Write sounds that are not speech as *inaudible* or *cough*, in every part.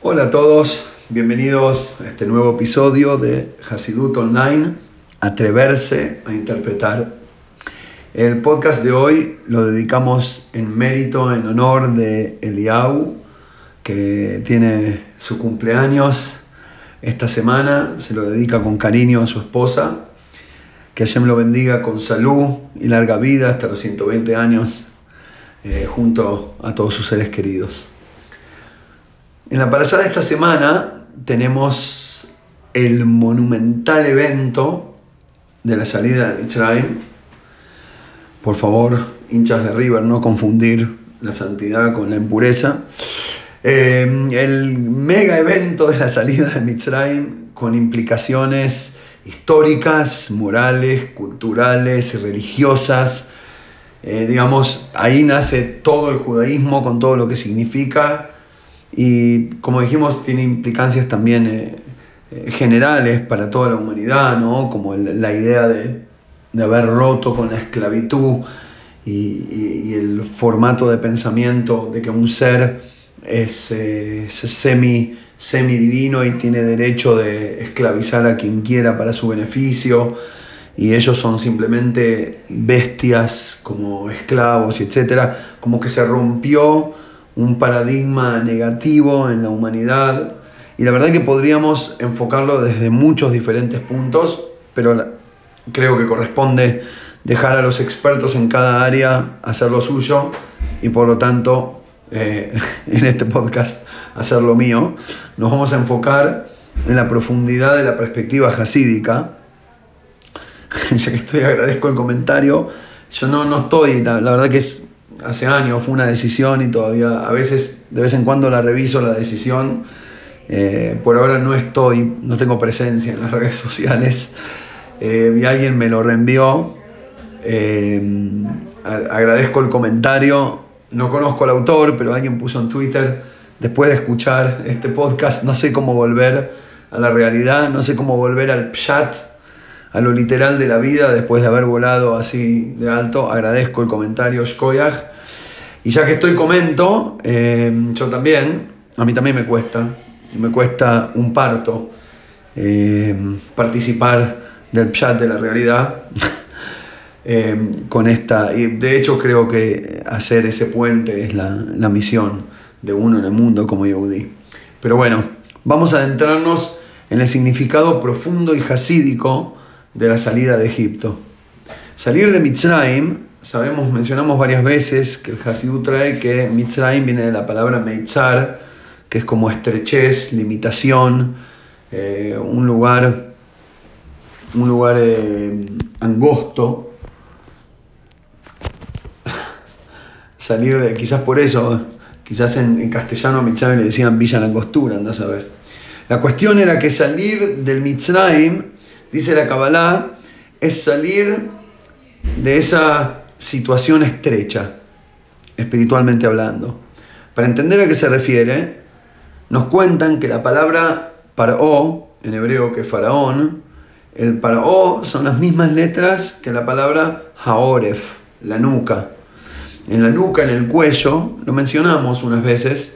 Hola a todos, bienvenidos a este nuevo episodio de Hasidut Online, Atreverse a Interpretar. El podcast de hoy lo dedicamos en mérito, en honor de Eliau, que tiene su cumpleaños esta semana, se lo dedica con cariño a su esposa, que Hashem lo bendiga con salud y larga vida hasta los 120 años, eh, junto a todos sus seres queridos. En la parasada de esta semana tenemos el monumental evento de la salida de Mitzrayim. Por favor, hinchas de River, no confundir la santidad con la impureza. Eh, el mega evento de la salida de Mitzrayim con implicaciones históricas, morales, culturales, religiosas. Eh, digamos, ahí nace todo el judaísmo con todo lo que significa y como dijimos, tiene implicancias también eh, eh, generales para toda la humanidad, ¿no? como la idea de, haber roto con la esclavitud y, el formato de pensamiento de que un ser es, eh, semi, semi divino y tiene derecho de esclavizar a quien quiera para su beneficio y ellos son simplemente bestias como esclavos, etc. Como que se rompió un paradigma negativo en la humanidad y la verdad que podríamos enfocarlo desde muchos diferentes puntos, pero creo que corresponde dejar a los expertos en cada área hacer lo suyo y por lo tanto eh, *laughs* en este podcast hacer lo mío. Nos vamos a enfocar en la profundidad de la perspectiva jasídica. *laughs* ya que estoy agradezco el comentario. Yo no, no estoy, la verdad que es hace años, fue una decisión y todavía a veces, de vez en cuando la reviso la decisión. Eh, por ahora no estoy, no tengo presencia en las *laughs* redes sociales eh, y alguien me lo reenvió. Eh, agradezco el comentario, no conozco al autor, pero alguien puso en Twitter, después de escuchar este podcast, no sé cómo volver a la realidad, no sé cómo volver al chat a lo literal de la vida después de haber volado así de alto. Agradezco el comentario, Shkoyach. Y ya que estoy comento, eh, yo también, a mí también me cuesta, me cuesta un parto eh, participar del chat de la realidad *laughs* eh, con esta. Y de hecho creo que hacer ese puente es la, la misión de uno en el mundo como Yehudi. Pero bueno, vamos a adentrarnos en el significado profundo y hasídico de la salida de Egipto. Salir de Mitzrayim, sabemos, mencionamos varias veces que el Hasidut trae que Mitzrayim viene de la palabra Meitzar, que es como estrechez, limitación, eh, un lugar, un lugar eh, angosto. *laughs* Salir de, quizás por eso, quizás en, castellano a Mitzrayim le decían Villa Langostura, andás a ver. La cuestión era que salir del Mitzrayim dice la Kabbalah, es salir de esa situación estrecha, espiritualmente hablando. Para entender a qué se refiere, nos cuentan que la palabra paró, en hebreo que faraón, el son las mismas letras que la palabra haoref, la nuca. En la nuca, en el cuello, lo mencionamos unas veces,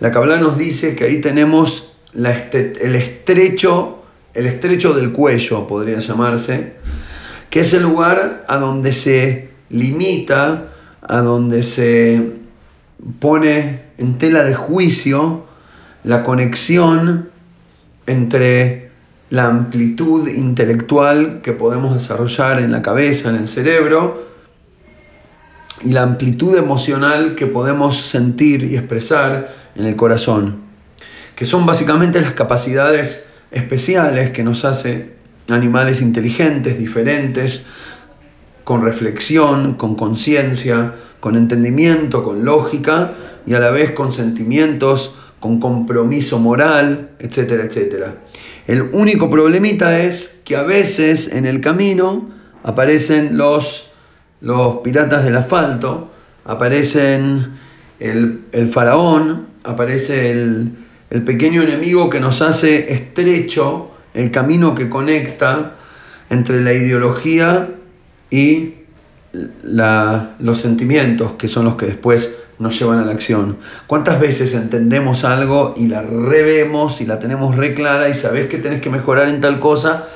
la Kabbalah nos dice que ahí tenemos el estrecho el estrecho del cuello, podría llamarse, que es el lugar a donde se limita, a donde se pone en tela de juicio la conexión entre la amplitud intelectual que podemos desarrollar en la cabeza, en el cerebro, y la amplitud emocional que podemos sentir y expresar en el corazón, que son básicamente las capacidades especiales que nos hace animales inteligentes, diferentes, con reflexión, con conciencia, con entendimiento, con lógica y a la vez con sentimientos, con compromiso moral, etcétera, etcétera. El único problemita es que a veces en el camino aparecen los, los piratas del asfalto, aparecen el, el faraón, aparece el, el pequeño enemigo que nos hace estrecho el camino que conecta entre la ideología y los sentimientos, que son los que después nos llevan a la acción. ¿Cuántas veces entendemos algo y la revemos y la tenemos re clara y sabes que tenés que mejorar en tal cosa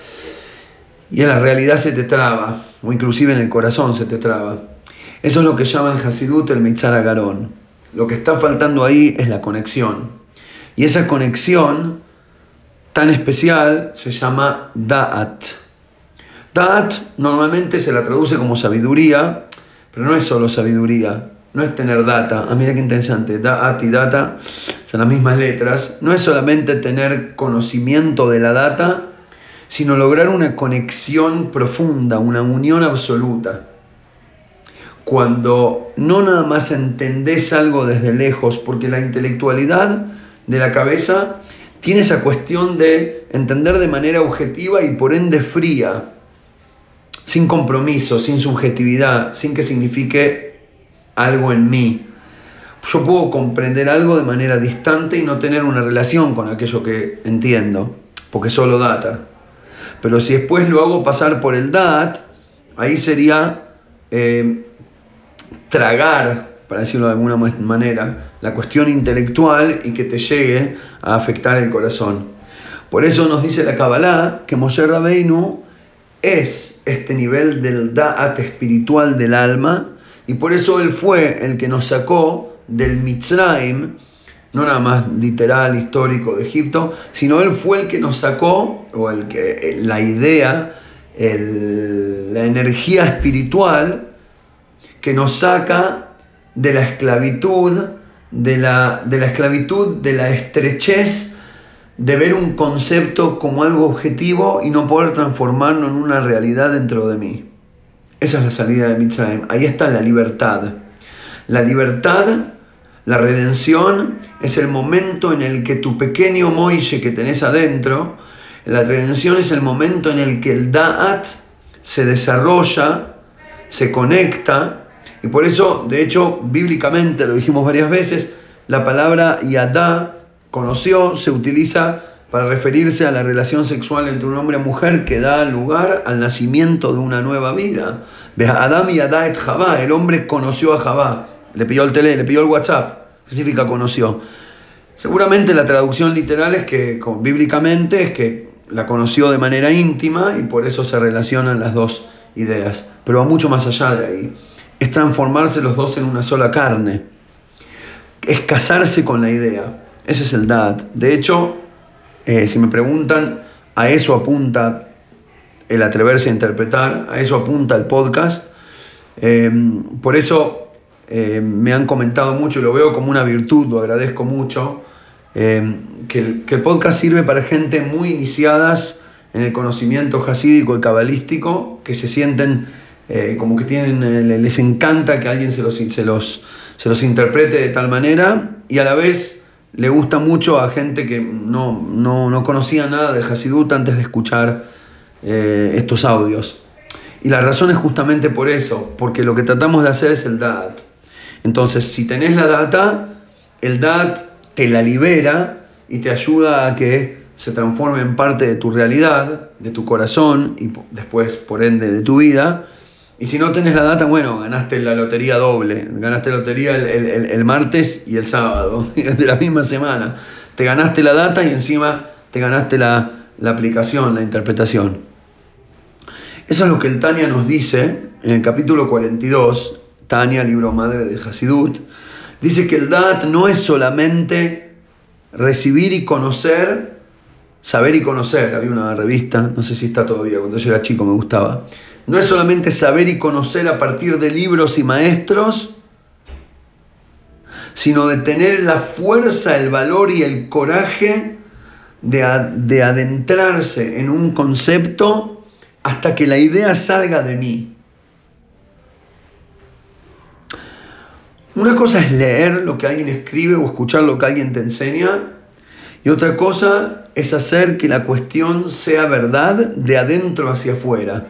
y en la realidad se te traba, o inclusive en el corazón se te traba? Eso es lo que llaman Hasidut el Mitzar Agarón. Lo que está faltando ahí es la conexión. Y esa conexión tan especial se llama Da'at. Da'at normalmente se la traduce como sabiduría, pero no es solo sabiduría, no es tener data. Ah, mira qué interesante, Da'at y data son las mismas letras. No es solamente tener conocimiento de la data, sino lograr una conexión profunda, una unión absoluta. Cuando no nada más entendés algo desde lejos, porque la intelectualidad de la cabeza tiene esa cuestión de entender de manera objetiva y por ende fría, sin compromiso, sin subjetividad, sin que signifique algo en mí. Yo puedo comprender algo de manera distante y no tener una relación con aquello que entiendo, porque solo data. Pero si después lo hago pasar por el DAT, ahí sería eh, tragar, para decirlo de alguna manera, la cuestión intelectual y que te llegue a afectar el corazón. Por eso nos dice la Kabbalah que Moshe Rabbeinu es este nivel del Da'at espiritual del alma y por eso él fue el que nos sacó del Mitzrayim, no nada más literal, histórico de Egipto, sino él fue el que nos sacó, o el que, la idea, la energía espiritual que nos saca de la esclavitud, de la, de la esclavitud, de la estrechez de ver un concepto como algo objetivo y no poder transformarlo en una realidad dentro de mí. Esa es la salida de Mitzrayim. Ahí está la libertad. La libertad, la redención, es el momento en el que tu pequeño Moishe que tenés adentro, la redención es el momento en el que el Da'at se desarrolla, se conecta y por eso, de hecho, bíblicamente, lo dijimos varias veces, la palabra yadá, conoció, se utiliza para referirse a la relación sexual entre un hombre y mujer que da lugar al nacimiento de una nueva vida. Adam y Adá et Javá, el hombre conoció a Javá, le pidió el tele, le pidió el WhatsApp. ¿Qué significa conoció? Seguramente la traducción literal es que, bíblicamente, es que la conoció de manera íntima y por eso se relacionan las dos ideas. Pero va mucho más allá de ahí es transformarse los dos en una sola carne. Es casarse con la idea. Ese es el dad. De hecho, eh, si me preguntan, a eso apunta el atreverse a interpretar, a eso apunta el podcast. Eh, por eso eh, me han comentado mucho y lo veo como una virtud, lo agradezco mucho, que el, que, el, podcast sirve para gente muy iniciadas en el conocimiento jasídico y cabalístico, que se sienten eh, como que tienen, eh, les encanta que alguien se los, se, los, se los interprete de tal manera y a la vez le gusta mucho a gente que no, no, conocía nada de Hasidut antes de escuchar eh, estos audios. Y la razón es justamente por eso, porque lo que tratamos de hacer es el DAT. Entonces, si tenés la data, el DAT te la libera y te ayuda a que se transforme en parte de tu realidad, de tu corazón y después, por ende, de tu vida y si no tenés la data, bueno, ganaste la lotería doble. Ganaste la lotería el, martes y el sábado *laughs* de la misma semana. Te ganaste la data y encima te ganaste la, aplicación, la interpretación. Eso es lo que el Tania nos dice en el capítulo 42, Tania, libro madre de Hasidut. Dice que el DAT no es solamente recibir y conocer, saber y conocer. Había una revista, no sé si está todavía, cuando yo era chico me gustaba no es solamente saber y conocer a partir de libros y maestros, sino de tener la fuerza, el valor y el coraje de, de adentrarse en un concepto hasta que la idea salga de mí. Una cosa es leer lo que alguien escribe o escuchar lo que alguien te enseña y otra cosa es hacer que la cuestión sea verdad de adentro hacia afuera.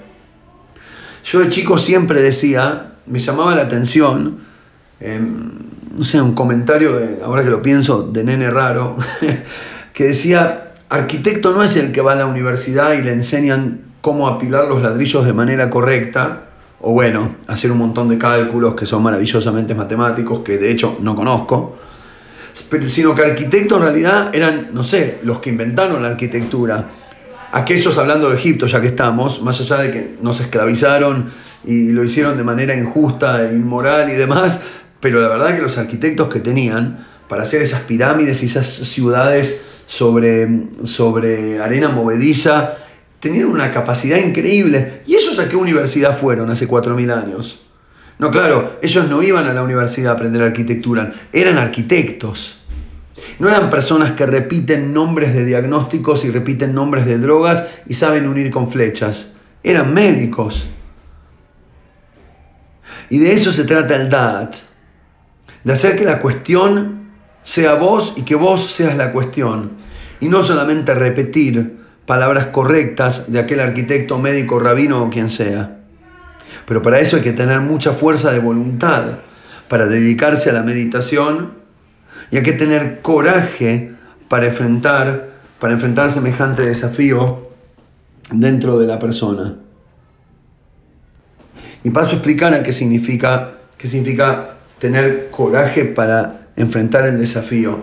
Yo de chico siempre decía, me llamaba la atención, em, no sé, un comentario, de, ahora que lo pienso, de nene raro, *laughs* que decía, arquitecto no es el que va a la universidad y le enseñan cómo apilar los ladrillos de manera correcta, o bueno, hacer un montón de cálculos que son maravillosamente matemáticos, que de hecho no conozco, sino que arquitectos en realidad eran, no sé, los que inventaron la arquitectura. Aquellos hablando de Egipto, ya que estamos, más allá de que nos esclavizaron y lo hicieron de manera injusta e inmoral y demás, pero la verdad que los arquitectos que tenían para hacer esas pirámides y esas ciudades sobre, sobre arena movediza, tenían una capacidad increíble. ¿Y ellos a qué universidad fueron hace 4.000 años? No, claro, ellos no iban a la universidad a aprender arquitectura, eran arquitectos. No eran personas que repiten nombres de diagnósticos y repiten nombres de drogas y saben unir con flechas. Eran médicos. Y de eso se trata el DAT. De hacer que la cuestión sea vos y que vos seas la cuestión. Y no solamente repetir palabras correctas de aquel arquitecto, médico, rabino o quien sea. Pero para eso hay que tener mucha fuerza de voluntad para dedicarse a la meditación y hay que tener coraje para enfrentar, para enfrentar semejante desafío dentro de la persona. Y paso a explicar a qué significa, qué significa tener coraje para enfrentar el desafío.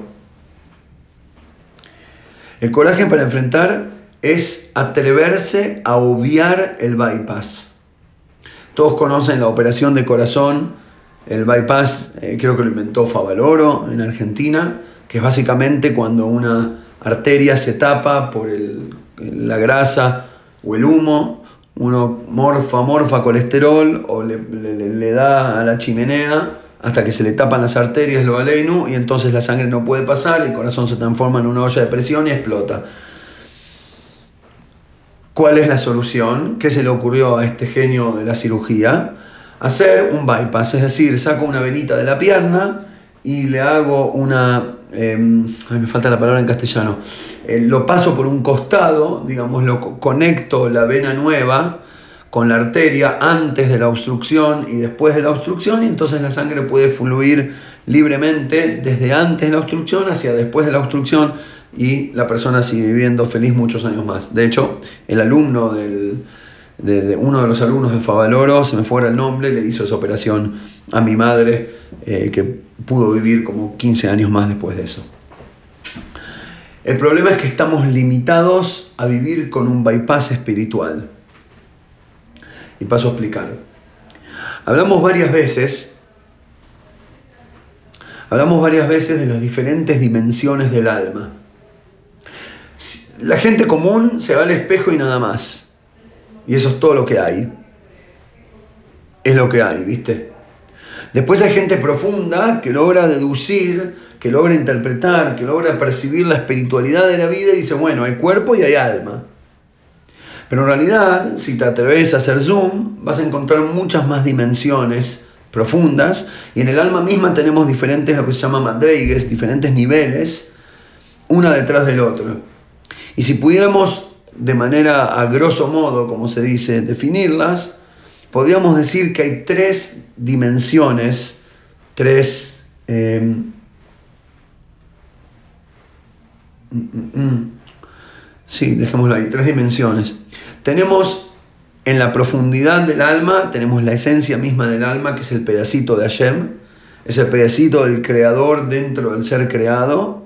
El coraje para enfrentar es atreverse a obviar el bypass. Todos conocen la operación de corazón, el bypass eh, creo que lo inventó Favaloro en Argentina, que es básicamente cuando una arteria se tapa por la grasa o el humo, uno morfa, morfa colesterol o le, da a la chimenea hasta que se le tapan las arterias, lo alenu, y entonces la sangre no puede pasar, el corazón se transforma en una olla de presión y explota. ¿Cuál es la solución? ¿Qué se le ocurrió a este genio de la cirugía? Hacer un bypass, es decir, saco una venita de la pierna y le hago una... Em, me falta la palabra en castellano. Eh, lo paso por un costado, digamos, lo conecto la vena nueva con la arteria antes de la obstrucción y después de la obstrucción y entonces la sangre puede fluir libremente desde antes de la obstrucción hacia después de la obstrucción y la persona sigue viviendo feliz muchos años más. De hecho, el alumno del, de, uno de los alumnos de Favaloro, se me fuera el nombre, le hizo esa operación a mi madre, eh, que pudo vivir como 15 años más después de eso. El problema es que estamos limitados a vivir con un bypass espiritual. Y paso a explicar. Hablamos varias veces, hablamos varias veces de las diferentes dimensiones del alma la gente común se va al espejo y nada más. Y eso es todo lo que hay. Es lo que hay, ¿viste? Después hay gente profunda que logra deducir, que logra interpretar, que logra percibir la espiritualidad de la vida y dice, bueno, hay cuerpo y hay alma. Pero en realidad, si te atreves a hacer zoom, vas a encontrar muchas más dimensiones profundas y en el alma misma tenemos diferentes, lo que se llama madreigues, diferentes niveles, una detrás del otro. Y si pudiéramos de manera a grosso modo, como se dice, definirlas, podríamos decir que hay tres dimensiones, tres... Em, mm, mm, mm. sí, dejémoslo ahí, tres dimensiones. Tenemos en la profundidad del alma, tenemos la esencia misma del alma, que es el pedacito de Hashem, es el pedacito del creador dentro del ser creado.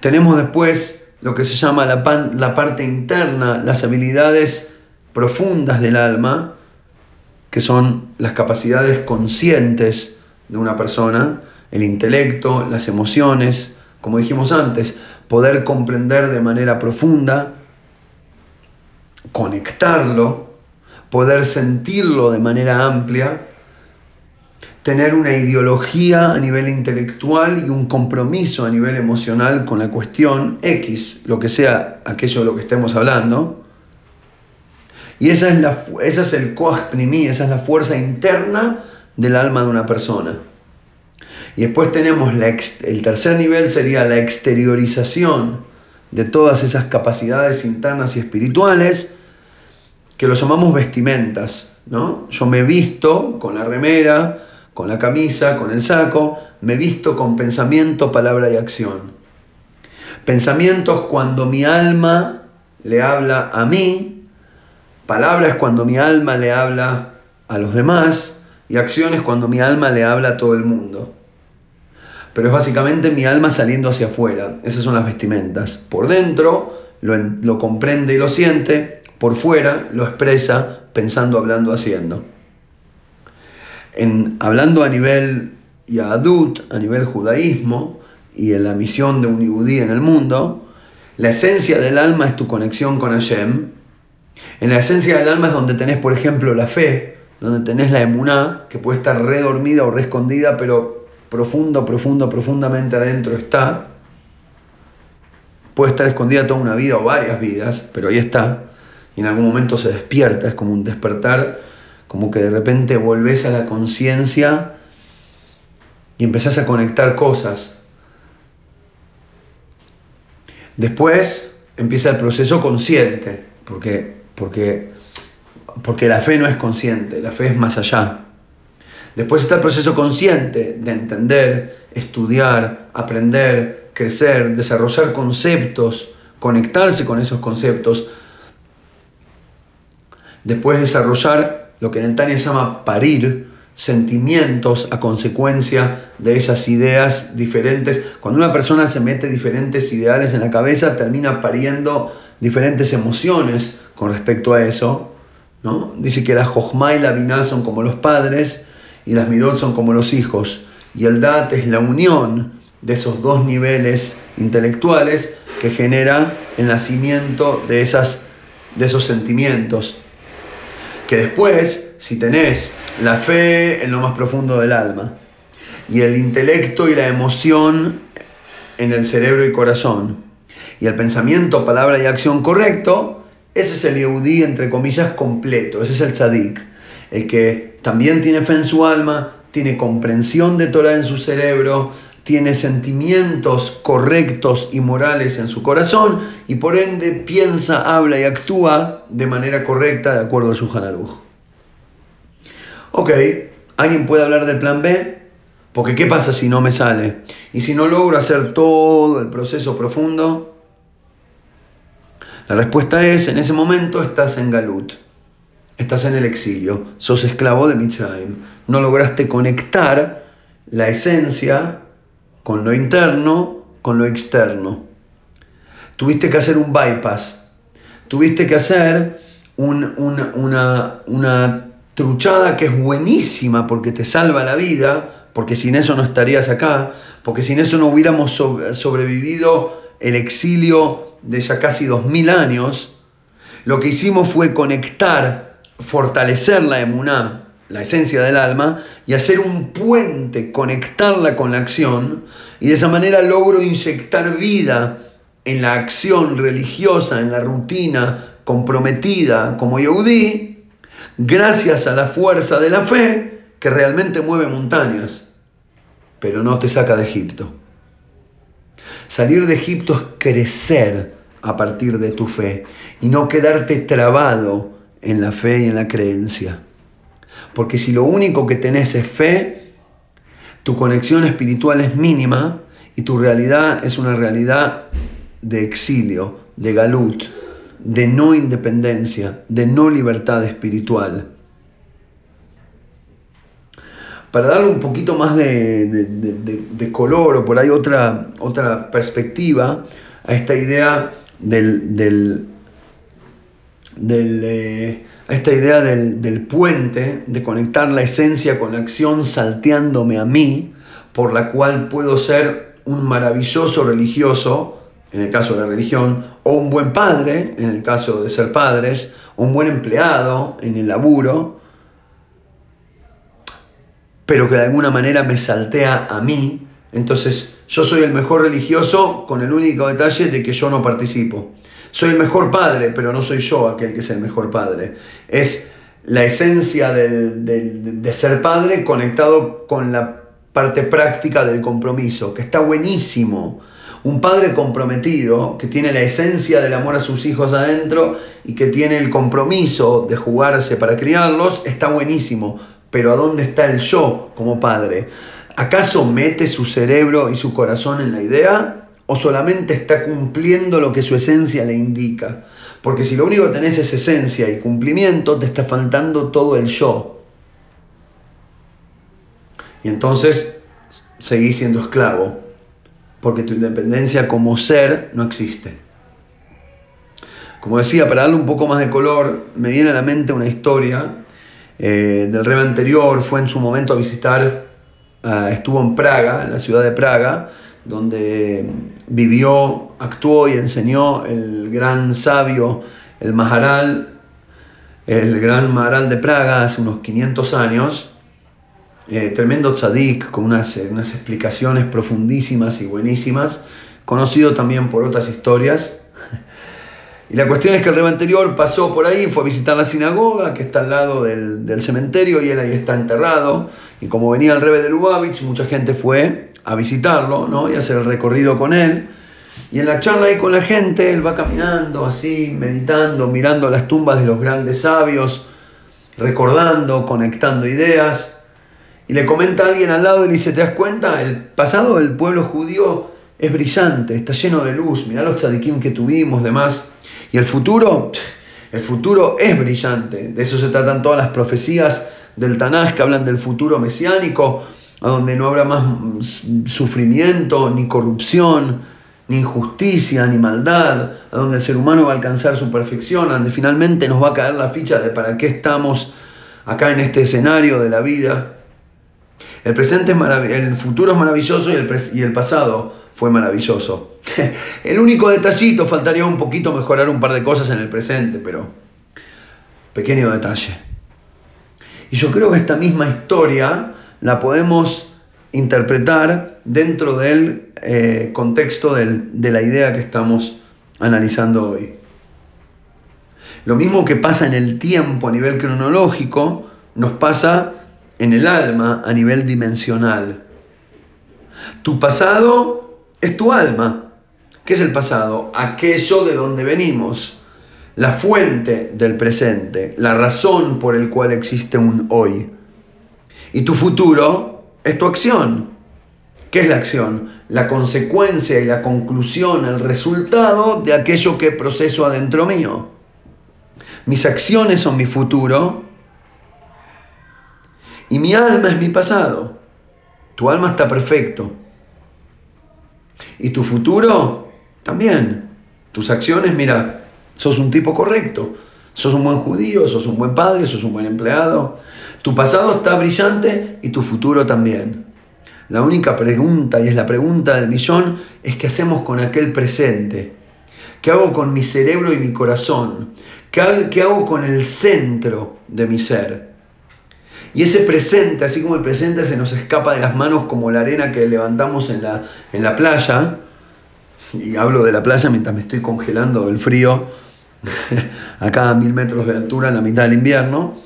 Tenemos después lo que se llama la, la parte interna, las habilidades profundas del alma, que son las capacidades conscientes de una persona, el intelecto, las emociones, como dijimos antes, poder comprender de manera profunda, conectarlo, poder sentirlo de manera amplia tener una ideología a nivel intelectual y un compromiso a nivel emocional con la cuestión X, lo que sea aquello de lo que estemos hablando. Y esa es, la, esa es el mí, esa es la fuerza interna del alma de una persona. Y después tenemos el tercer nivel sería la exteriorización de todas esas capacidades internas y espirituales que lo llamamos vestimentas. ¿no? Yo me visto con la remera, con la camisa, con el saco, me visto con pensamiento, palabra y acción. Pensamientos cuando mi alma le habla a mí, palabras cuando mi alma le habla a los demás y acciones cuando mi alma le habla a todo el mundo. Pero es básicamente mi alma saliendo hacia afuera. Esas son las vestimentas. Por dentro lo, lo comprende y lo siente, por fuera lo expresa pensando, hablando, haciendo. En, hablando a nivel Yahadut, a nivel judaísmo y en la misión de un yudí en el mundo, la esencia del alma es tu conexión con Hashem. En la esencia del alma es donde tenés, por ejemplo, la fe, donde tenés la emuná, que puede estar redormida o re escondida, pero profundo, profundo, profundamente adentro está. Puede estar escondida toda una vida o varias vidas, pero ahí está. Y en algún momento se despierta, es como un despertar, como que de repente volvés a la conciencia y empezás a conectar cosas. Después empieza el proceso consciente, porque, porque, porque la fe no es consciente, la fe es más allá. Después está el proceso consciente de entender, estudiar, aprender, crecer, desarrollar conceptos, conectarse con esos conceptos. Después desarrollar lo que en el llama parir, sentimientos a consecuencia de esas ideas diferentes. Cuando una persona se mete diferentes ideales en la cabeza, termina pariendo diferentes emociones con respecto a eso. ¿no? Dice que la Jojma y la Binah son como los padres, y las midot son como los hijos. Y el dat es la unión de esos dos niveles intelectuales que genera el nacimiento de, esas, de esos sentimientos. Que después, si tenés la fe en lo más profundo del alma y el intelecto y la emoción en el cerebro y corazón, y el pensamiento, palabra y acción correcto, ese es el Yehudí, entre comillas, completo, ese es el tzadik, el que también tiene fe en su alma, tiene comprensión de Torah en su cerebro, tiene sentimientos correctos y morales en su corazón y por ende piensa, habla y actúa de manera correcta de acuerdo a su Hanaruj. Ok, ¿alguien puede hablar del plan B? Porque ¿qué pasa si no me sale? Y si no logro hacer todo el proceso profundo, la respuesta es, en ese momento estás en Galut. Estás en el exilio, sos esclavo de Mitzrayim. No lograste conectar la esencia con lo interno, con lo externo. Tuviste que hacer un bypass. Tuviste que hacer una, truchada que es buenísima porque te salva la vida, porque sin eso no estarías acá, porque sin eso no hubiéramos sobrevivido el exilio de ya casi dos mil años. Lo que hicimos fue conectar fortalecer la emuná, la esencia del alma, y hacer un puente, conectarla con la acción, y de esa manera logro inyectar vida en la acción religiosa, en la rutina comprometida como Yehudi, gracias a la fuerza de la fe que realmente mueve montañas, pero no te saca de Egipto. Salir de Egipto es crecer a partir de tu fe y no quedarte trabado en la fe y en la creencia. Porque si lo único que tenés es fe, tu conexión espiritual es mínima y tu realidad es una realidad de exilio, de galut, de no independencia, de no libertad espiritual. Para darle un poquito más de, color o por ahí otra, otra perspectiva a esta idea del eh, a esta idea del, puente, de conectar la esencia con la acción salteándome a mí, por la cual puedo ser un maravilloso religioso, en el caso de la religión, o un buen padre, en el caso de ser padres, o un buen empleado en el laburo, pero que de alguna manera me saltea a mí. Entonces yo soy el mejor religioso con el único detalle de que yo no participo. Soy el mejor padre, pero no soy yo aquel que es el mejor padre. Es la esencia de ser padre conectado con la parte práctica del compromiso, que está buenísimo. Un padre comprometido, que tiene la esencia del amor a sus hijos adentro y que tiene el compromiso de jugarse para criarlos, está buenísimo. Pero ¿a dónde está el yo como padre? ¿Acaso mete su cerebro y su corazón en la idea? O solamente está cumpliendo lo que su esencia le indica. Porque si lo único que tenés es esencia y cumplimiento, te está faltando todo el yo. Y entonces seguís siendo esclavo, porque tu independencia como ser no existe. Como decía, para darle un poco más de color, me viene a la mente una historia eh, del rey anterior, fue en su momento a visitar, estuvo en Praga, en la ciudad de Praga, donde vivió, actuó y enseñó el gran sabio, el Maharal, el gran Maharal de Praga, hace unos 500 años, eh, tremendo tzadik, con unas, unas explicaciones profundísimas y buenísimas, conocido también por otras historias. *laughs* Y la cuestión es que el rey anterior pasó por ahí, fue a visitar la sinagoga, que está al lado del, cementerio, y él ahí está enterrado. Y como venía el rebe de Lubavitch, mucha gente fue a visitarlo ¿no? y hacer el recorrido con él. Y en la charla ahí con la gente, él va caminando así, meditando, mirando las tumbas de los grandes sabios, recordando, conectando ideas. Y le comenta a alguien al lado y le dice, ¿te das cuenta? El pasado del pueblo judío es brillante, está lleno de luz, mirá los tzadikim que tuvimos, demás. Y el futuro, el futuro es brillante. De eso se tratan todas las profecías del Tanaj que hablan del futuro mesiánico, a donde no habrá más sufrimiento, ni corrupción, ni injusticia, ni maldad, a donde el ser humano va a alcanzar su perfección, donde finalmente nos va a caer la ficha de para qué estamos acá en este escenario de la vida. El presente es el futuro es maravilloso y el, y el pasado fue maravilloso. *laughs* El único detallito, faltaría un poquito mejorar un par de cosas en el presente, pero pequeño detalle. Y yo creo que esta misma historia la podemos interpretar dentro del eh, contexto de la idea que estamos analizando hoy. Lo mismo que pasa en el tiempo a nivel cronológico, nos pasa en el alma a nivel dimensional. Tu pasado es tu alma. ¿Qué es el pasado? Aquello de donde venimos, la fuente del presente, la razón por el cual existe un hoy. Y tu futuro es tu acción. ¿Qué es la acción? La consecuencia y la conclusión, el resultado de aquello que proceso adentro mío. Mis acciones son mi futuro y mi alma es mi pasado. Tu alma está perfecto. Y tu futuro también. Tus acciones, mira, sos un tipo correcto. Sos un buen judío, sos un buen padre, sos un buen empleado. Tu pasado está brillante y tu futuro también. La única pregunta, y es la pregunta del millón, es qué hacemos con aquel presente. ¿Qué hago con mi cerebro y mi corazón? ¿Qué hago con el centro de mi ser? Y ese presente, así como el presente se nos escapa de las manos como la arena que levantamos en la, en la playa, y hablo de la playa mientras me estoy congelando del frío, *laughs* a cada mil metros de altura en la mitad del invierno.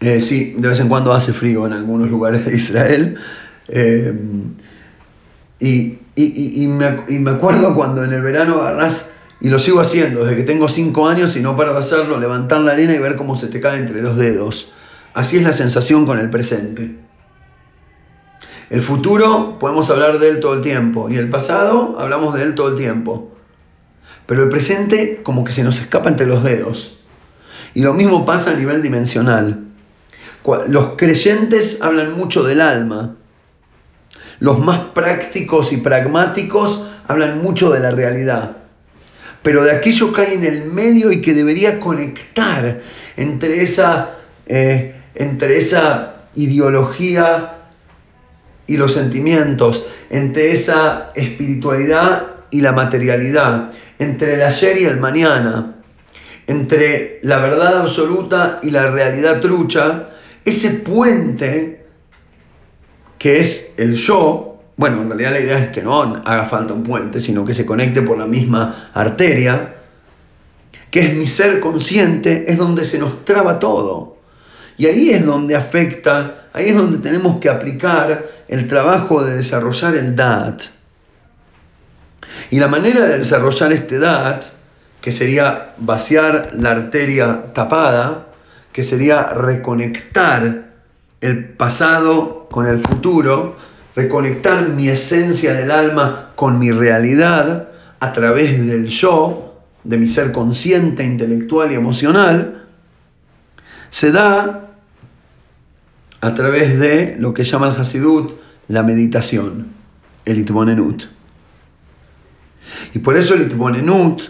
Eh, sí, de vez en cuando hace frío en algunos *laughs* lugares de Israel. Eh, y, y, me, y, me, acuerdo cuando en el verano agarrás, y lo sigo haciendo desde que tengo cinco años y no paro de hacerlo, levantar la arena y ver cómo se te cae entre los dedos. Así es la sensación con el presente. El futuro podemos hablar de él todo el tiempo y el pasado hablamos de él todo el tiempo. Pero el presente como que se nos escapa entre los dedos. Y lo mismo pasa a nivel dimensional. Los creyentes hablan mucho del alma. Los más prácticos y pragmáticos hablan mucho de la realidad. Pero de aquello que hay en el medio y que debería conectar entre esa eh, entre esa ideología y los sentimientos, entre esa espiritualidad y la materialidad, entre el ayer y el mañana, entre la verdad absoluta y la realidad trucha, ese puente que es el yo, bueno, en realidad la idea es que no haga falta un puente, sino que se conecte por la misma arteria, que es mi ser consciente, es donde se nos traba todo. Y ahí es donde afecta, ahí es donde tenemos que aplicar el trabajo de desarrollar el DAT. Y la manera de desarrollar este DAT, que sería vaciar la arteria tapada, que sería reconectar el pasado con el futuro, reconectar mi esencia del alma con mi realidad a través del yo, de mi ser consciente, intelectual y emocional, se da a través de lo que llama el Hasidut la meditación, el Itbonenut. Y por eso el Itbonenut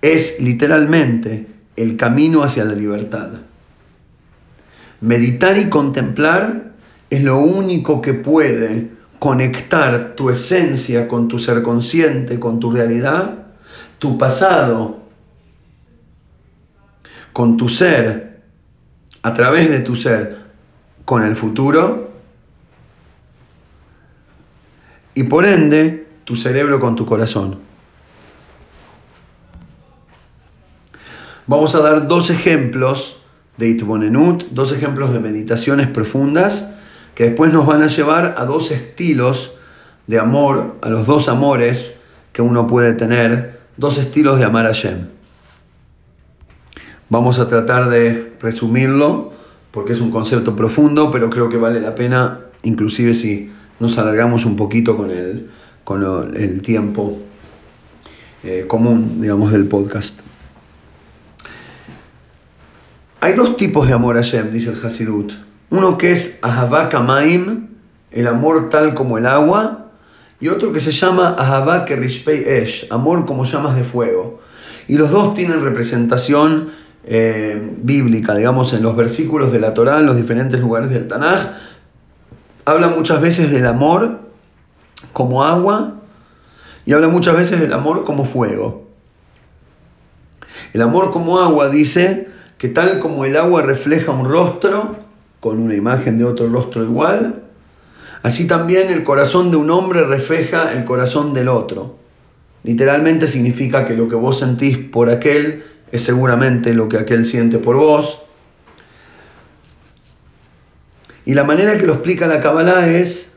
es literalmente el camino hacia la libertad. Meditar y contemplar es lo único que puede conectar tu esencia con tu ser consciente, con tu realidad, tu pasado, con tu ser, a través de tu ser, con el futuro y por ende tu cerebro con tu corazón. Vamos a dar dos ejemplos de Itbonenut, dos ejemplos de meditaciones profundas que después nos van a llevar a dos estilos de amor, a los dos amores que uno puede tener, dos estilos de amar a Shem. Vamos a tratar de resumirlo porque es un concepto profundo, pero creo que vale la pena, inclusive si nos alargamos un poquito con el, con el tiempo eh, común, digamos, del podcast. Hay dos tipos de amor a Shem, dice el Hasidut. Uno que es Ahavá Kamaim, el amor tal como el agua, y otro que se llama Ahavá Kerishpei Esh, amor como llamas de fuego. Y los dos tienen representación eh, bíblica, digamos, en los versículos de la Torá, en los diferentes lugares del Tanaj. Habla muchas veces del amor como agua y habla muchas veces del amor como fuego. El amor como agua dice que tal como el agua refleja un rostro, con una imagen de otro rostro igual. Así también el corazón de un hombre refleja el corazón del otro. Literalmente significa que lo que vos sentís por aquel es seguramente lo que aquel siente por vos. Y la manera que lo explica la Kabbalah es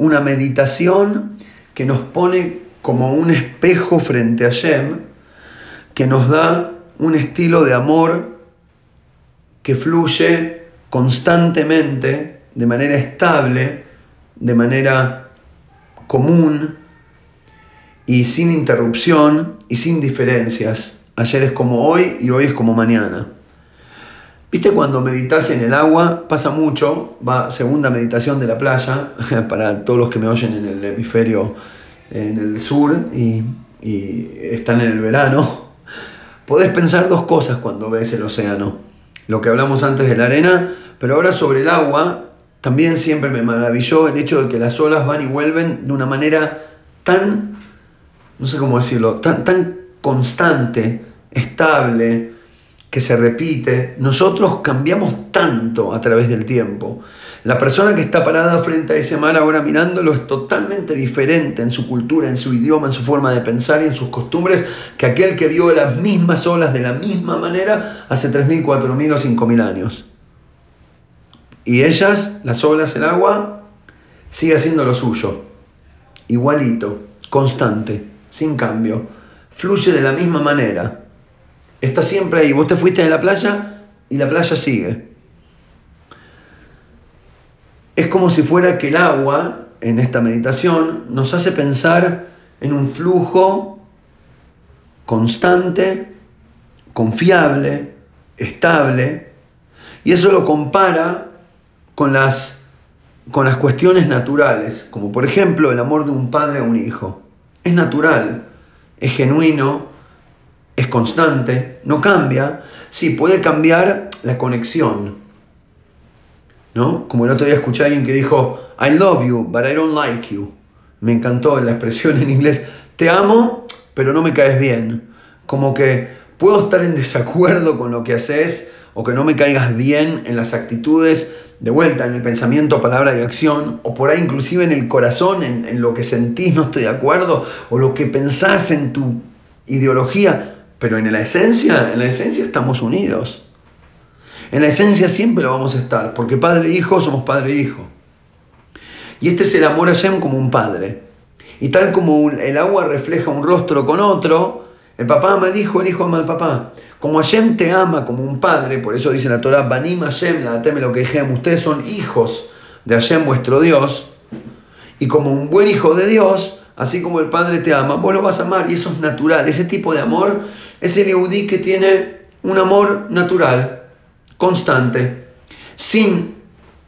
una meditación que nos pone como un espejo frente a Shem, que nos da un estilo de amor que fluye constantemente, de manera estable, de manera común y sin interrupción y sin diferencias. Ayer es como hoy y hoy es como mañana. ¿Viste cuando meditas en el agua? Pasa mucho, va segunda meditación de la playa, *laughs* para todos los que me oyen en el hemisferio en el sur y, están en el verano. *laughs* Podés pensar dos cosas cuando ves el océano lo que hablamos antes de la arena, pero ahora sobre el agua, también siempre me maravilló el hecho de que las olas van y vuelven de una manera tan, no sé cómo decirlo, tan, tan constante, estable, que se repite. Nosotros cambiamos tanto a través del tiempo. La persona que está parada frente a ese mar ahora mirándolo es totalmente diferente en su cultura, en su idioma, en su forma de pensar y en sus costumbres que aquel que vio las mismas olas de la misma manera hace 3.000, 4.000 o 5.000 años. Y ellas, las olas, el agua, sigue haciendo lo suyo. Igualito, constante, sin cambio. Fluye de la misma manera. Está siempre ahí. Vos te fuiste de la playa y la playa sigue es como si fuera que el agua, en esta meditación, nos hace pensar en un flujo constante, confiable, estable, y eso lo compara con las, con las cuestiones naturales, como por ejemplo el amor de un padre a un hijo. Es natural, es genuino, es constante, no cambia. Sí, puede cambiar la conexión, ¿no? Como el otro día escuché a alguien que dijo, I love you, but I don't like you. Me encantó la expresión en inglés, te amo, pero no me caes bien. Como que puedo estar en desacuerdo con lo que haces o que no me caigas bien en las actitudes, de vuelta, en el pensamiento, palabra y acción, o por ahí inclusive en el corazón, en, en lo que sentís, no estoy de acuerdo, o lo que pensás en tu ideología, pero en la esencia, en la esencia estamos unidos. En la esencia siempre lo vamos a estar, porque padre e hijo somos padre e hijo. Y este es el amor a Shem como un padre. Y tal como el agua refleja un rostro con otro, el papá ama al hijo, el hijo ama al papá. Como Hashem te ama como un padre, por eso dice la Torah, Banim Hashem, la teme lo que dijeron, ustedes son hijos de Hashem vuestro Dios. Y como un buen hijo de Dios, así como el padre te ama, vos lo vas a amar y eso es natural. Ese tipo de amor es el Eudí que tiene un amor natural constante, sin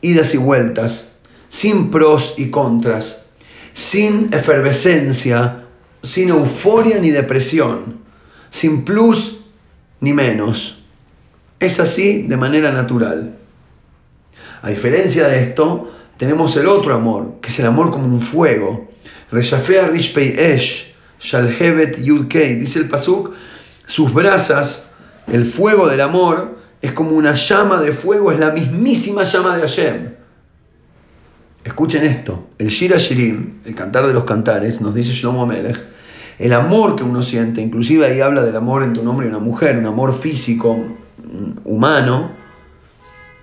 idas y vueltas, sin pros y contras, sin efervescencia, sin euforia ni depresión, sin plus ni menos. Es así de manera natural. A diferencia de esto, tenemos el otro amor, que es el amor como un fuego. Reshafea Rishpei Esh, Shalhevet Yudkei, dice el Pasuk, sus brasas, el fuego del amor, es como una llama de fuego, es la mismísima llama de Hashem. Escuchen esto, el Shira Shirim, el cantar de los cantares, nos dice Shlomo Melech, el amor que uno siente, inclusive ahí habla del amor entre un hombre y una mujer, un amor físico, humano,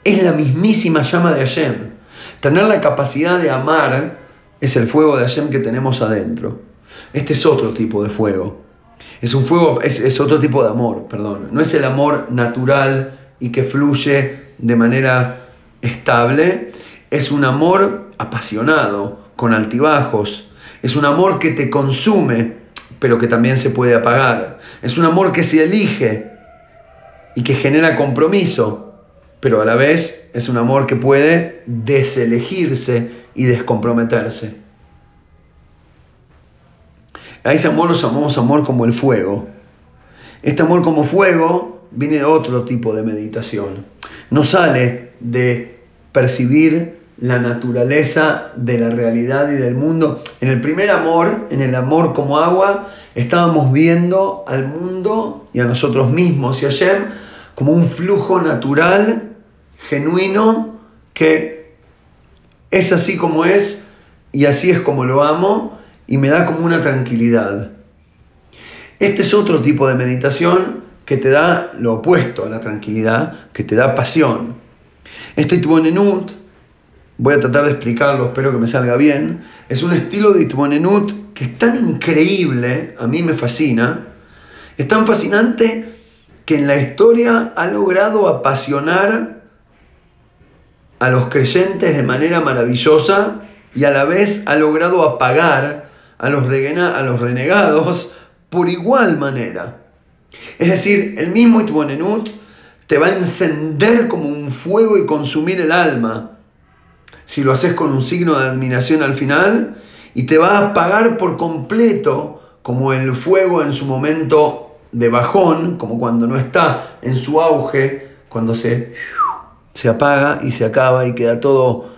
es la mismísima llama de Hashem. Tener la capacidad de amar es el fuego de Hashem que tenemos adentro. Este es otro tipo de fuego. Es un fuego, es, es otro tipo de amor, perdón. No es el amor natural y que fluye de manera estable. Es un amor apasionado, con altibajos. Es un amor que te consume, pero que también se puede apagar. Es un amor que se elige y que genera compromiso, pero a la vez es un amor que puede deselegirse y descomprometerse. A ese amor lo llamamos amor como el fuego. Este amor como fuego viene de otro tipo de meditación. No sale de percibir la naturaleza de la realidad y del mundo. En el primer amor, en el amor como agua, estábamos viendo al mundo y a nosotros mismos y a Shem como un flujo natural, genuino, que es así como es y así es como lo amo y me da como una tranquilidad. Este es otro tipo de meditación que te da lo opuesto a la tranquilidad, que te da pasión. Este Itbonenut, voy a tratar de explicarlo, espero que me salga bien, es un estilo de Itbonenut que es tan increíble, a mí me fascina, es tan fascinante que en la historia ha logrado apasionar a los creyentes de manera maravillosa y a la vez ha logrado apagar a los, a los renegados por igual manera. Es decir, el mismo Itbonenut te va a encender como un fuego y consumir el alma. Si lo haces con un signo de admiración al final, y te va a apagar por completo como el fuego en su momento de bajón, como cuando no está en su auge, cuando se, se apaga y se acaba y queda todo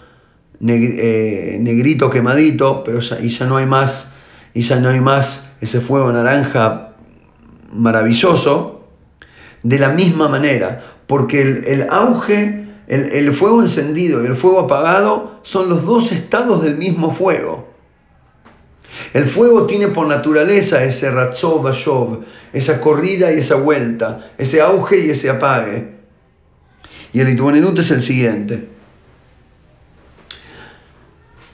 eh, negrito, quemadito, pero y ya no hay más y ya no hay más ese fuego naranja maravilloso, de la misma manera, porque el, auge, el, el, fuego encendido y el fuego apagado son los dos estados del mismo fuego. El fuego tiene por naturaleza ese ratzov esa corrida y esa vuelta, ese auge y ese apague. Y el Itbonenut es el siguiente.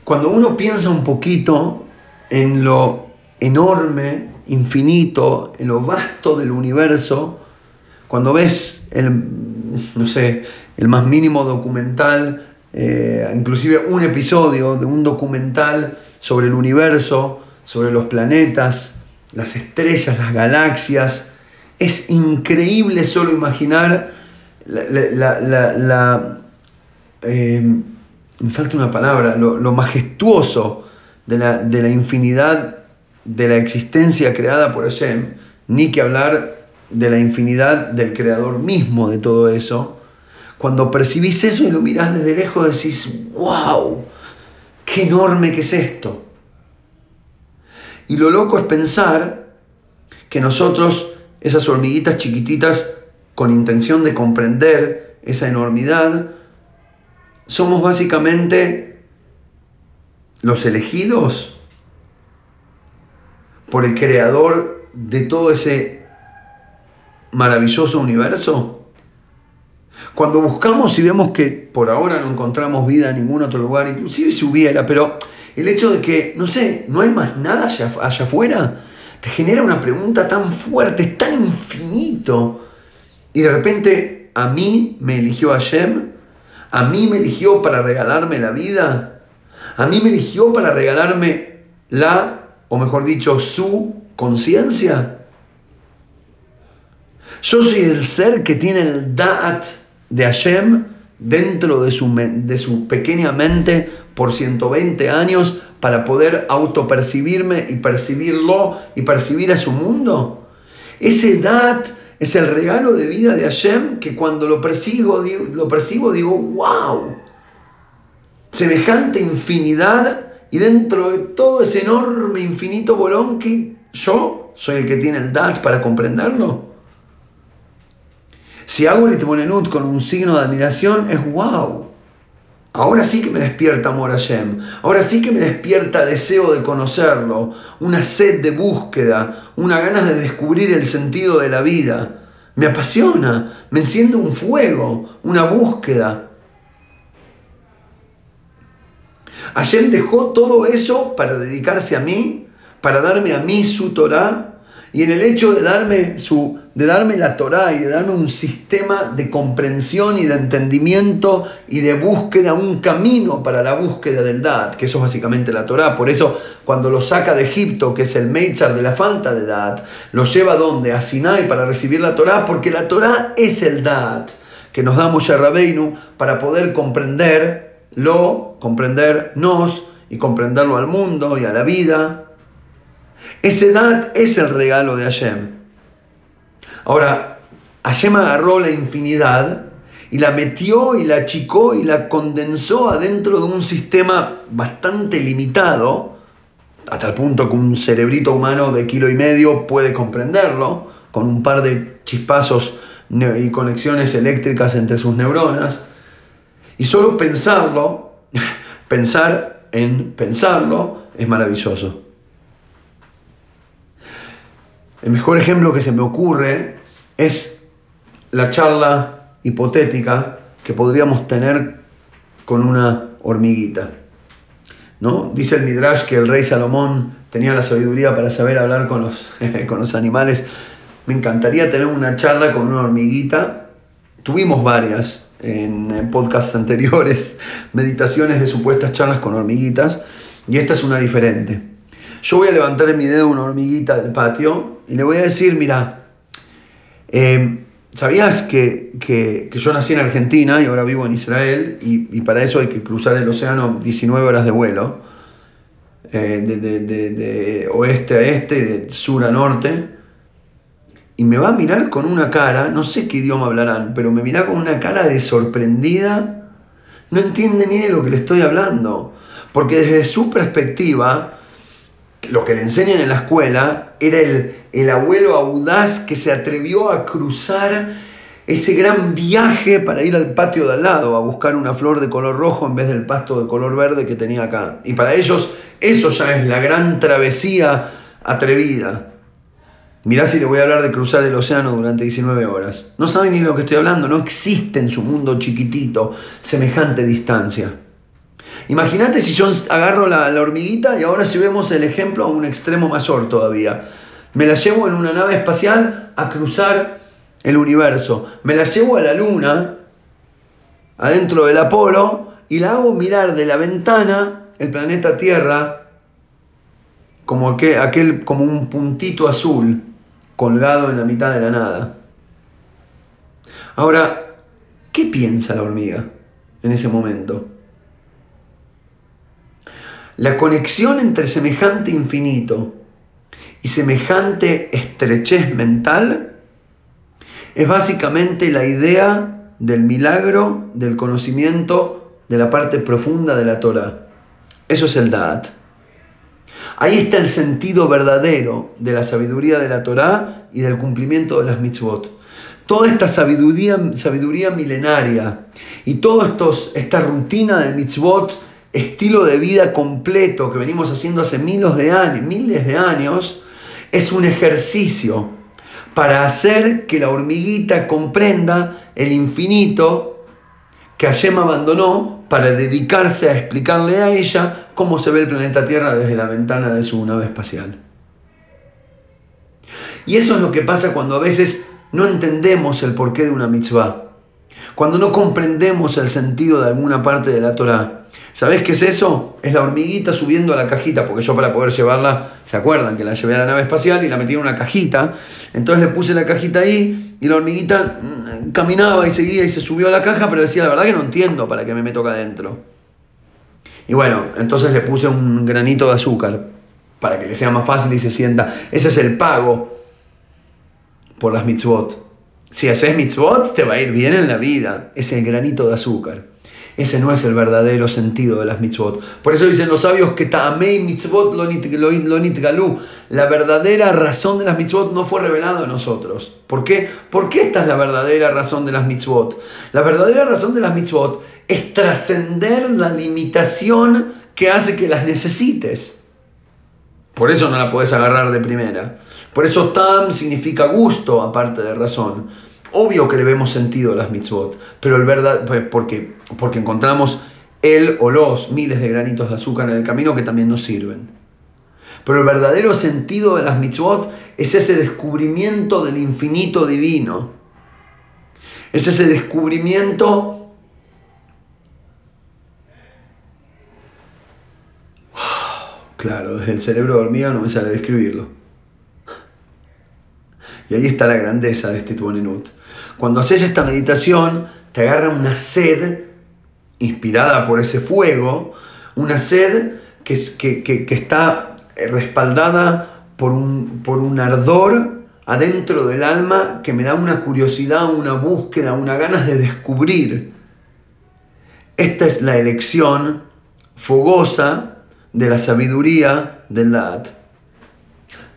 Cuando uno piensa un poquito en lo enorme, infinito, en lo vasto del universo, cuando ves el, no sé, el más mínimo documental, eh, inclusive un episodio de un documental sobre el universo, sobre los planetas, las estrellas, las galaxias, es increíble solo imaginar la, eh, me falta una palabra, lo majestuoso de la, infinidad de la existencia creada por Hashem, ni que hablar de la infinidad del creador mismo de todo eso, cuando percibís eso y lo mirás desde lejos decís, wow, qué enorme que es esto. Y lo loco es pensar que nosotros, esas hormiguitas chiquititas, con intención de comprender esa enormidad, somos básicamente los elegidos por el creador de todo ese maravilloso universo? Cuando buscamos y vemos que por ahora no encontramos vida en ningún otro lugar, inclusive si hubiera, pero el hecho de que, no sé, no hay más nada allá, afuera, te genera una pregunta tan fuerte, tan infinito. Y de repente a mí me eligió Hashem, a mí me eligió para regalarme la vida, a mí me eligió para regalarme la, o mejor dicho, su conciencia. Yo soy el ser que tiene el Da'at de Hashem dentro de su, de su pequeña mente por 120 años para poder autopercibirme y percibirlo y percibir a su mundo? Ese dat es el regalo de vida de Hashem que cuando lo percibo, digo, lo percibo digo, wow, semejante infinidad y dentro de todo ese enorme infinito bolón que yo soy el que tiene el dat para comprenderlo. Si hago el Itmonenut con un signo de admiración, es wow. Ahora sí que me despierta amor a Shem. Ahora sí que me despierta deseo de conocerlo, una sed de búsqueda, una ganas de descubrir el sentido de la vida. Me apasiona, me enciende un fuego, una búsqueda. Hashem dejó todo eso para dedicarse a mí, para darme a mí su Torah y en el hecho de darme, su, de darme la Torah y de darme un sistema de comprensión y de entendimiento y de búsqueda, un camino para la búsqueda del Dad, que eso es básicamente la Torah. Por eso, cuando lo saca de Egipto, que es el Meitzar de la falta de Dad, lo lleva donde? A Sinai para recibir la Torah, porque la Torah es el Dad que nos da Moshe Rabbeinu para poder comprenderlo, comprendernos y comprenderlo al mundo y a la vida ese edad es el regalo de Hashem. Ahora, Hashem agarró la infinidad y la metió y la achicó y la condensó adentro de un sistema bastante limitado, hasta el punto que un cerebrito humano de kilo y medio puede comprenderlo, con un par de chispazos y conexiones eléctricas entre sus neuronas. Y solo pensarlo, *laughs* pensar en pensarlo, es maravilloso. El mejor ejemplo que se me ocurre es la charla hipotética que podríamos tener con una hormiguita. ¿no? Dice el Midrash que el rey Salomón tenía la sabiduría para saber hablar con los, *laughs* con los animales. Me encantaría tener una charla con una hormiguita. Tuvimos varias en podcasts anteriores, *laughs* meditaciones de supuestas charlas con hormiguitas, y esta es una diferente. Yo voy a levantar en mi dedo una hormiguita del patio y le voy a decir, mira, eh, ¿sabías que, yo nací en Argentina y ahora vivo en Israel y, para eso hay que cruzar el océano 19 horas de vuelo, eh, de, oeste a este, de sur a norte? Y me va a mirar con una cara, no sé qué idioma hablarán, pero me mira con una cara de sorprendida, no entiende ni de lo que le estoy hablando, porque desde su perspectiva, lo que le enseñan en la escuela era el, el abuelo audaz que se atrevió a cruzar ese gran viaje para ir al patio de al lado a buscar una flor de color rojo en vez del pasto de color verde que tenía acá. Y para ellos eso ya es la gran travesía atrevida. Mirá si le voy a hablar de cruzar el océano durante 19 horas. No saben ni lo que estoy hablando, no existe en su mundo chiquitito semejante distancia. Imagínate si yo agarro la, hormiguita y ahora si vemos el ejemplo a un extremo mayor todavía. Me la llevo en una nave espacial a cruzar el universo. Me la llevo a la luna, adentro del Apolo, y la hago mirar de la ventana el planeta Tierra como aquel, aquel como un puntito azul colgado en la mitad de la nada. Ahora, ¿qué piensa la hormiga en ese momento? La conexión entre semejante infinito y semejante estrechez mental es básicamente la idea del milagro, del conocimiento de la parte profunda de la Torah. Eso es el Da'at. Ahí está el sentido verdadero de la sabiduría de la Torah y del cumplimiento de las mitzvot. Toda esta sabiduría, sabiduría milenaria y toda esta rutina de mitzvot estilo de vida completo que venimos haciendo hace miles de años, miles de años, es un ejercicio para hacer que la hormiguita comprenda el infinito que Hashem abandonó para dedicarse a explicarle a ella cómo se ve el planeta Tierra desde la ventana de su nave espacial. Y eso es lo que pasa cuando a veces no entendemos el porqué de una mitzvah. Cuando no comprendemos el sentido de alguna parte de la Torah. ¿Sabés qué es eso? Es la hormiguita subiendo a la cajita, porque yo para poder llevarla, ¿se acuerdan? Que la llevé a la nave espacial y la metí en una cajita. Entonces le puse la cajita ahí y la hormiguita mm, caminaba y seguía y se subió a la caja, pero decía, la verdad que no entiendo para qué me meto acá adentro. Y bueno, entonces le puse un granito de azúcar para que le sea más fácil y se sienta. Ese es el pago por las mitzvot. Si haces mitzvot, te va a ir bien en la vida. Es el granito de azúcar. Ese no es el verdadero sentido de las mitzvot. Por eso dicen los sabios que ta'amei mitzvot lonit. La verdadera razón de las mitzvot no fue revelada a nosotros. ¿Por qué? Porque esta es la verdadera razón de las mitzvot. La verdadera razón de las mitzvot es trascender la limitación que hace que las necesites. Por eso no la puedes agarrar de primera. Por eso tam significa gusto, aparte de razón. Obvio que le vemos sentido a las mitzvot, pero el verdad, pues, porque, porque encontramos el o los miles de granitos de azúcar en el camino que también nos sirven. Pero el verdadero sentido de las mitzvot es ese descubrimiento del infinito divino. Es ese descubrimiento *sighs* Claro, desde el cerebro dormido no me sale describirlo. Y ahí está la grandeza de este Tuonenut. Cuando haces esta meditación, te agarra una sed inspirada por ese fuego, una sed que, que, está respaldada por un, por un ardor adentro del alma que me da una curiosidad, una búsqueda, una ganas de descubrir. Esta es la elección fogosa de la sabiduría del Da'at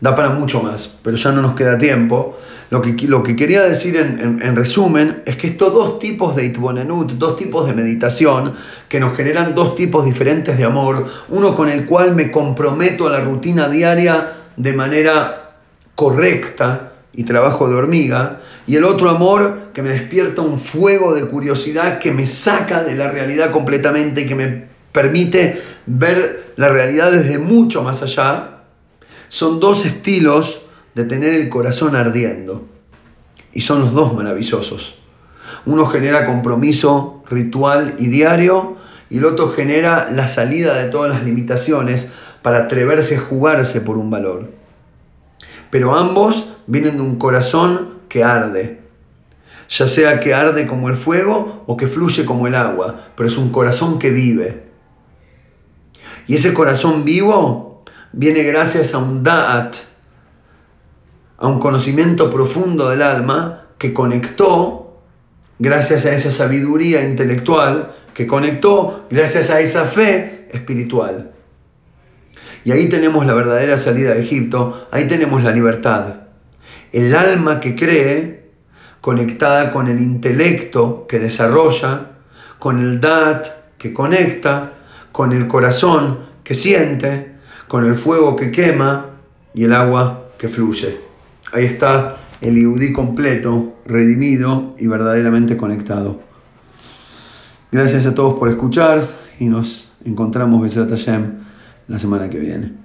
da para mucho más, pero ya no nos queda tiempo. Lo que, lo que quería decir en, resumen es que estos dos tipos de itbonenut, dos tipos de meditación, que nos generan dos tipos diferentes de amor, uno con el cual me comprometo a la rutina diaria de manera correcta y trabajo de hormiga, y el otro amor que me despierta un fuego de curiosidad que me saca de la realidad completamente y que me permite ver la realidad desde mucho más allá, son dos estilos de tener el corazón ardiendo. Y son los dos maravillosos. Uno genera compromiso ritual y diario y el otro genera la salida de todas las limitaciones para atreverse a jugarse por un valor. Pero ambos vienen de un corazón que arde, ya sea que arde como el fuego o que fluye como el agua, pero es un corazón que vive. Y ese corazón vivo viene gracias a un da'at, a un conocimiento profundo del alma que conectó, gracias a esa sabiduría intelectual, que conectó gracias a esa fe espiritual. Y ahí tenemos la verdadera salida de Egipto, ahí tenemos la libertad. El alma que cree, conectada con el intelecto que desarrolla, con el dat que conecta, con el corazón que siente, con el fuego que quema y el agua que fluye. Ahí está el Iudí completo, redimido y verdaderamente conectado. Gracias a todos por escuchar y nos encontramos, Besat Hashem, la semana que viene.